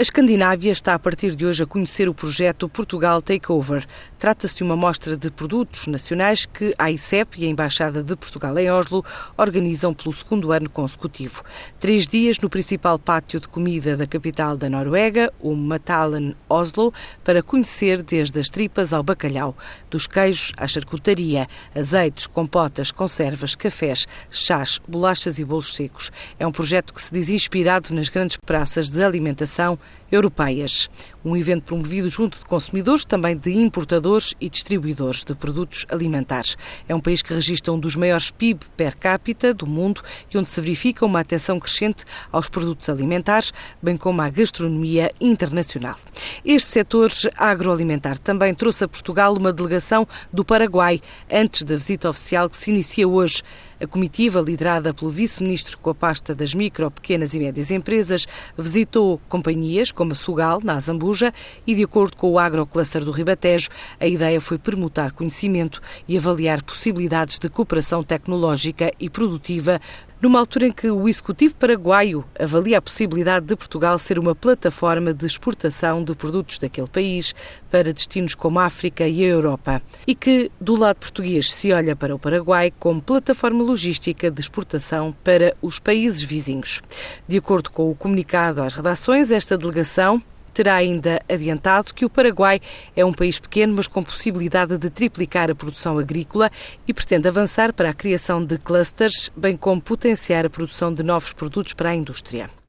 A Escandinávia está a partir de hoje a conhecer o projeto Portugal Takeover. Trata-se de uma mostra de produtos nacionais que a ICEP e a Embaixada de Portugal em Oslo organizam pelo segundo ano consecutivo. Três dias no principal pátio de comida da capital da Noruega, o Matalen Oslo, para conhecer desde as tripas ao bacalhau, dos queijos à charcutaria, azeites, compotas, conservas, cafés, chás, bolachas e bolos secos. É um projeto que se diz inspirado nas grandes praças de alimentação europeias. Um evento promovido junto de consumidores, também de importadores e distribuidores de produtos alimentares. É um país que registra um dos maiores PIB per capita do mundo e onde se verifica uma atenção crescente aos produtos alimentares, bem como à gastronomia internacional. Este setor agroalimentar também trouxe a Portugal uma delegação do Paraguai, antes da visita oficial que se inicia hoje. A comitiva, liderada pelo vice-ministro com a pasta das micro, pequenas e médias empresas, visitou companhias como a Sugal, na Azambuja, e, de acordo com o agrocluster do Ribatejo, a ideia foi permutar conhecimento e avaliar possibilidades de cooperação tecnológica e produtiva numa altura em que o Executivo paraguaio avalia a possibilidade de Portugal ser uma plataforma de exportação de produtos daquele país para destinos como a África e a Europa, e que, do lado português, se olha para o Paraguai como plataforma logística de exportação para os países vizinhos. De acordo com o comunicado às redações, esta delegação terá ainda adiantado que o Paraguai é um país pequeno, mas com possibilidade de triplicar a produção agrícola e pretende avançar para a criação de clusters, bem como potenciar a produção de novos produtos para a indústria.